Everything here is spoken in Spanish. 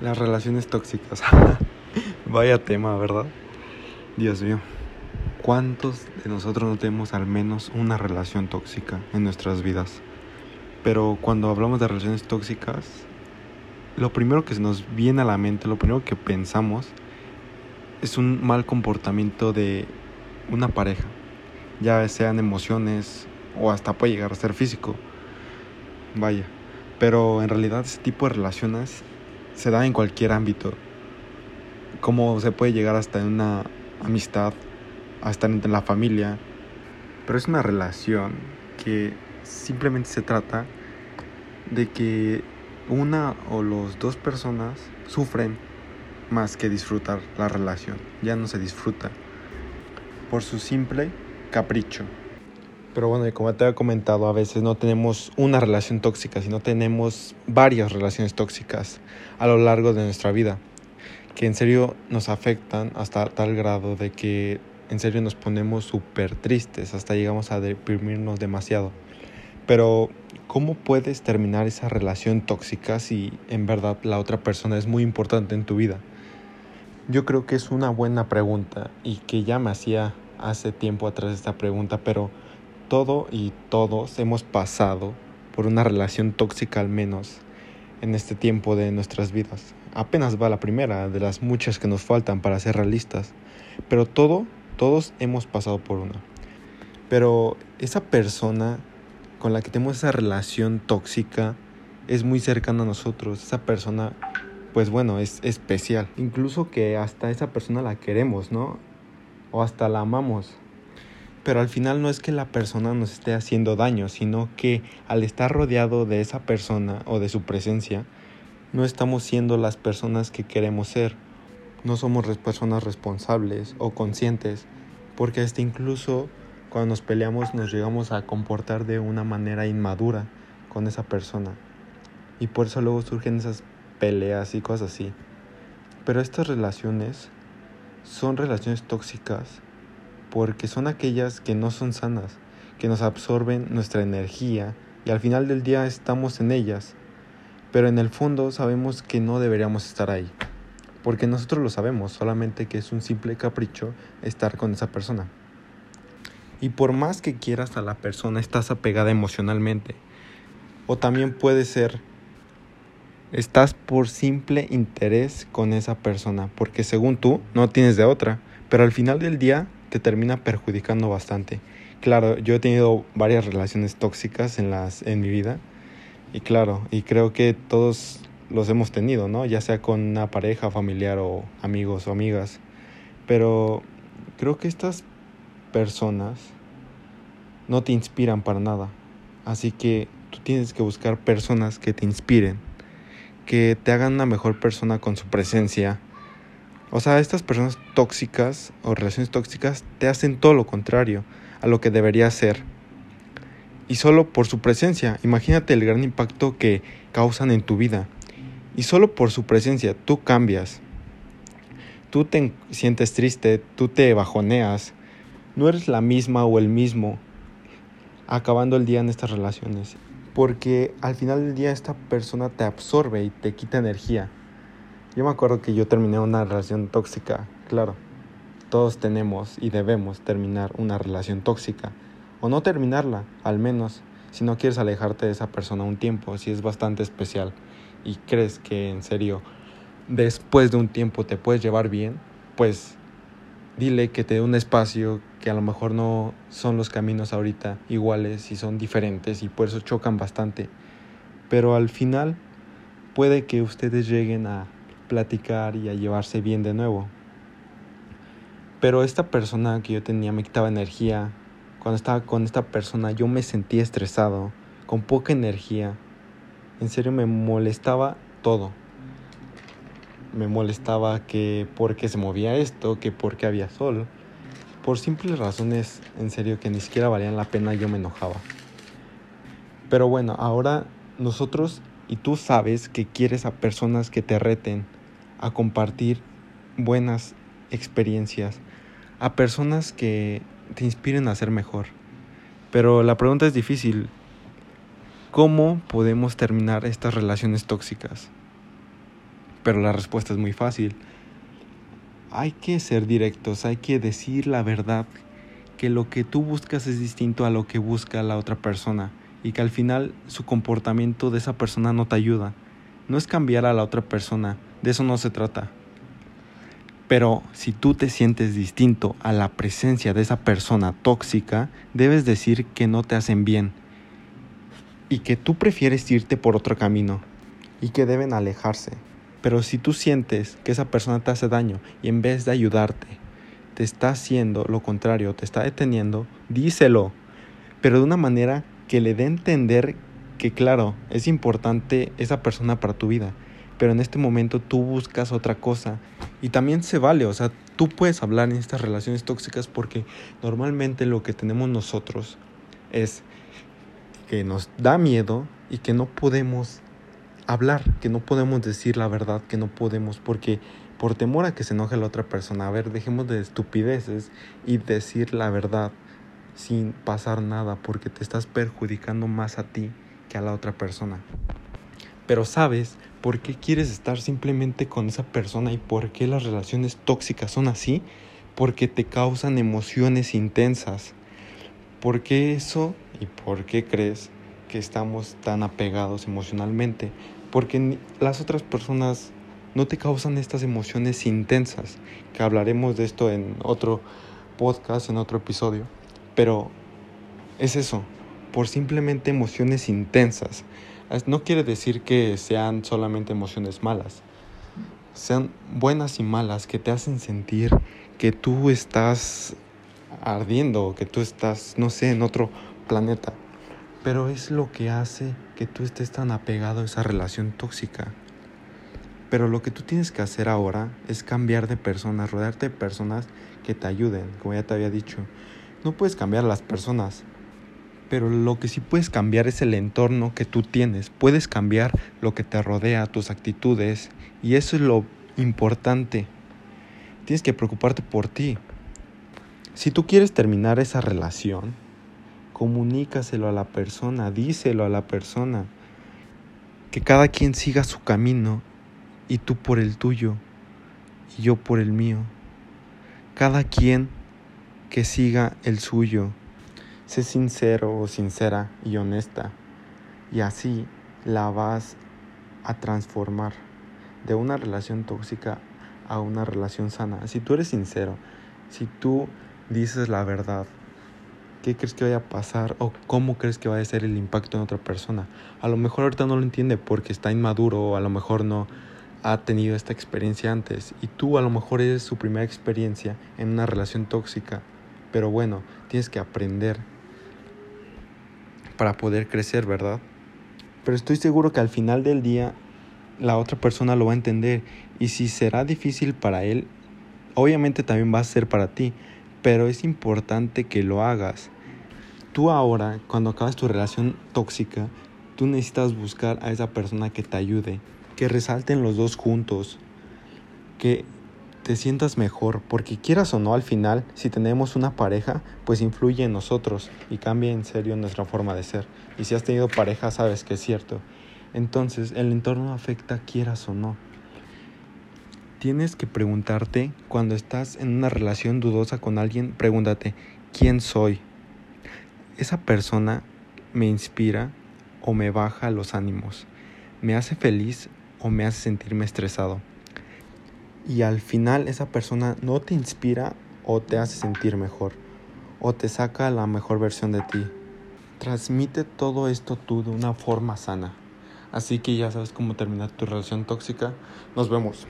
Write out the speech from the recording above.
Las relaciones tóxicas. Vaya tema, ¿verdad? Dios mío. ¿Cuántos de nosotros no tenemos al menos una relación tóxica en nuestras vidas? Pero cuando hablamos de relaciones tóxicas, lo primero que se nos viene a la mente, lo primero que pensamos, es un mal comportamiento de una pareja. Ya sean emociones o hasta puede llegar a ser físico. Vaya. Pero en realidad ese tipo de relaciones se da en cualquier ámbito. Como se puede llegar hasta una amistad, hasta en la familia. Pero es una relación que simplemente se trata de que una o las dos personas sufren más que disfrutar la relación. Ya no se disfruta por su simple capricho. Pero bueno, como te he comentado, a veces no tenemos una relación tóxica, sino tenemos varias relaciones tóxicas a lo largo de nuestra vida, que en serio nos afectan hasta tal grado de que en serio nos ponemos súper tristes, hasta llegamos a deprimirnos demasiado. Pero, ¿cómo puedes terminar esa relación tóxica si en verdad la otra persona es muy importante en tu vida? Yo creo que es una buena pregunta y que ya me hacía hace tiempo atrás esta pregunta, pero todo y todos hemos pasado por una relación tóxica al menos en este tiempo de nuestras vidas. Apenas va la primera de las muchas que nos faltan para ser realistas, pero todo, todos hemos pasado por una. Pero esa persona con la que tenemos esa relación tóxica es muy cercana a nosotros. Esa persona, pues bueno, es especial. Incluso que hasta esa persona la queremos, ¿no? O hasta la amamos pero al final no es que la persona nos esté haciendo daño, sino que al estar rodeado de esa persona o de su presencia, no estamos siendo las personas que queremos ser. No somos personas responsables o conscientes, porque hasta incluso cuando nos peleamos nos llegamos a comportar de una manera inmadura con esa persona. Y por eso luego surgen esas peleas y cosas así. Pero estas relaciones son relaciones tóxicas porque son aquellas que no son sanas, que nos absorben nuestra energía y al final del día estamos en ellas, pero en el fondo sabemos que no deberíamos estar ahí, porque nosotros lo sabemos, solamente que es un simple capricho estar con esa persona. Y por más que quieras a la persona, estás apegada emocionalmente. O también puede ser, estás por simple interés con esa persona, porque según tú no tienes de otra, pero al final del día te termina perjudicando bastante. Claro, yo he tenido varias relaciones tóxicas en, las, en mi vida y claro, y creo que todos los hemos tenido, ¿no? Ya sea con una pareja, familiar o amigos o amigas. Pero creo que estas personas no te inspiran para nada. Así que tú tienes que buscar personas que te inspiren, que te hagan una mejor persona con su presencia, o sea, estas personas tóxicas o relaciones tóxicas te hacen todo lo contrario a lo que debería ser. Y solo por su presencia, imagínate el gran impacto que causan en tu vida. Y solo por su presencia tú cambias. Tú te sientes triste, tú te bajoneas. No eres la misma o el mismo acabando el día en estas relaciones. Porque al final del día esta persona te absorbe y te quita energía. Yo me acuerdo que yo terminé una relación tóxica, claro. Todos tenemos y debemos terminar una relación tóxica. O no terminarla, al menos, si no quieres alejarte de esa persona un tiempo, si es bastante especial y crees que en serio después de un tiempo te puedes llevar bien, pues dile que te dé un espacio, que a lo mejor no son los caminos ahorita iguales y son diferentes y por eso chocan bastante. Pero al final puede que ustedes lleguen a platicar y a llevarse bien de nuevo. Pero esta persona que yo tenía me quitaba energía. Cuando estaba con esta persona yo me sentía estresado, con poca energía. En serio me molestaba todo. Me molestaba que porque se movía esto, que porque había sol. Por simples razones, en serio, que ni siquiera valían la pena, yo me enojaba. Pero bueno, ahora nosotros y tú sabes que quieres a personas que te reten, a compartir buenas experiencias, a personas que te inspiren a ser mejor. Pero la pregunta es difícil. ¿Cómo podemos terminar estas relaciones tóxicas? Pero la respuesta es muy fácil. Hay que ser directos, hay que decir la verdad, que lo que tú buscas es distinto a lo que busca la otra persona y que al final su comportamiento de esa persona no te ayuda. No es cambiar a la otra persona, de eso no se trata. Pero si tú te sientes distinto a la presencia de esa persona tóxica, debes decir que no te hacen bien y que tú prefieres irte por otro camino y que deben alejarse. Pero si tú sientes que esa persona te hace daño y en vez de ayudarte, te está haciendo lo contrario, te está deteniendo, díselo, pero de una manera que le dé a entender que claro, es importante esa persona para tu vida, pero en este momento tú buscas otra cosa y también se vale, o sea, tú puedes hablar en estas relaciones tóxicas porque normalmente lo que tenemos nosotros es que nos da miedo y que no podemos hablar, que no podemos decir la verdad, que no podemos porque por temor a que se enoje la otra persona, a ver, dejemos de estupideces y decir la verdad sin pasar nada porque te estás perjudicando más a ti que a la otra persona. Pero sabes por qué quieres estar simplemente con esa persona y por qué las relaciones tóxicas son así, porque te causan emociones intensas. ¿Por qué eso y por qué crees que estamos tan apegados emocionalmente? Porque las otras personas no te causan estas emociones intensas, que hablaremos de esto en otro podcast, en otro episodio. Pero es eso, por simplemente emociones intensas. No quiere decir que sean solamente emociones malas, sean buenas y malas que te hacen sentir que tú estás ardiendo, que tú estás, no sé, en otro planeta. Pero es lo que hace que tú estés tan apegado a esa relación tóxica. Pero lo que tú tienes que hacer ahora es cambiar de personas, rodearte de personas que te ayuden, como ya te había dicho. No puedes cambiar a las personas, pero lo que sí puedes cambiar es el entorno que tú tienes. Puedes cambiar lo que te rodea, tus actitudes. Y eso es lo importante. Tienes que preocuparte por ti. Si tú quieres terminar esa relación, comunícaselo a la persona, díselo a la persona. Que cada quien siga su camino y tú por el tuyo y yo por el mío. Cada quien que siga el suyo. Sé sincero o sincera y honesta y así la vas a transformar de una relación tóxica a una relación sana. Si tú eres sincero, si tú dices la verdad, ¿qué crees que vaya a pasar o cómo crees que va a ser el impacto en otra persona? A lo mejor ahorita no lo entiende porque está inmaduro o a lo mejor no ha tenido esta experiencia antes y tú a lo mejor eres su primera experiencia en una relación tóxica, pero bueno, tienes que aprender para poder crecer, ¿verdad? Pero estoy seguro que al final del día la otra persona lo va a entender y si será difícil para él, obviamente también va a ser para ti, pero es importante que lo hagas. Tú ahora, cuando acabas tu relación tóxica, tú necesitas buscar a esa persona que te ayude, que resalten los dos juntos, que te sientas mejor, porque quieras o no, al final, si tenemos una pareja, pues influye en nosotros y cambia en serio nuestra forma de ser. Y si has tenido pareja, sabes que es cierto. Entonces, el entorno afecta quieras o no. Tienes que preguntarte, cuando estás en una relación dudosa con alguien, pregúntate, ¿quién soy? ¿Esa persona me inspira o me baja los ánimos? ¿Me hace feliz o me hace sentirme estresado? Y al final esa persona no te inspira o te hace sentir mejor o te saca la mejor versión de ti. Transmite todo esto tú de una forma sana. Así que ya sabes cómo terminar tu relación tóxica. Nos vemos.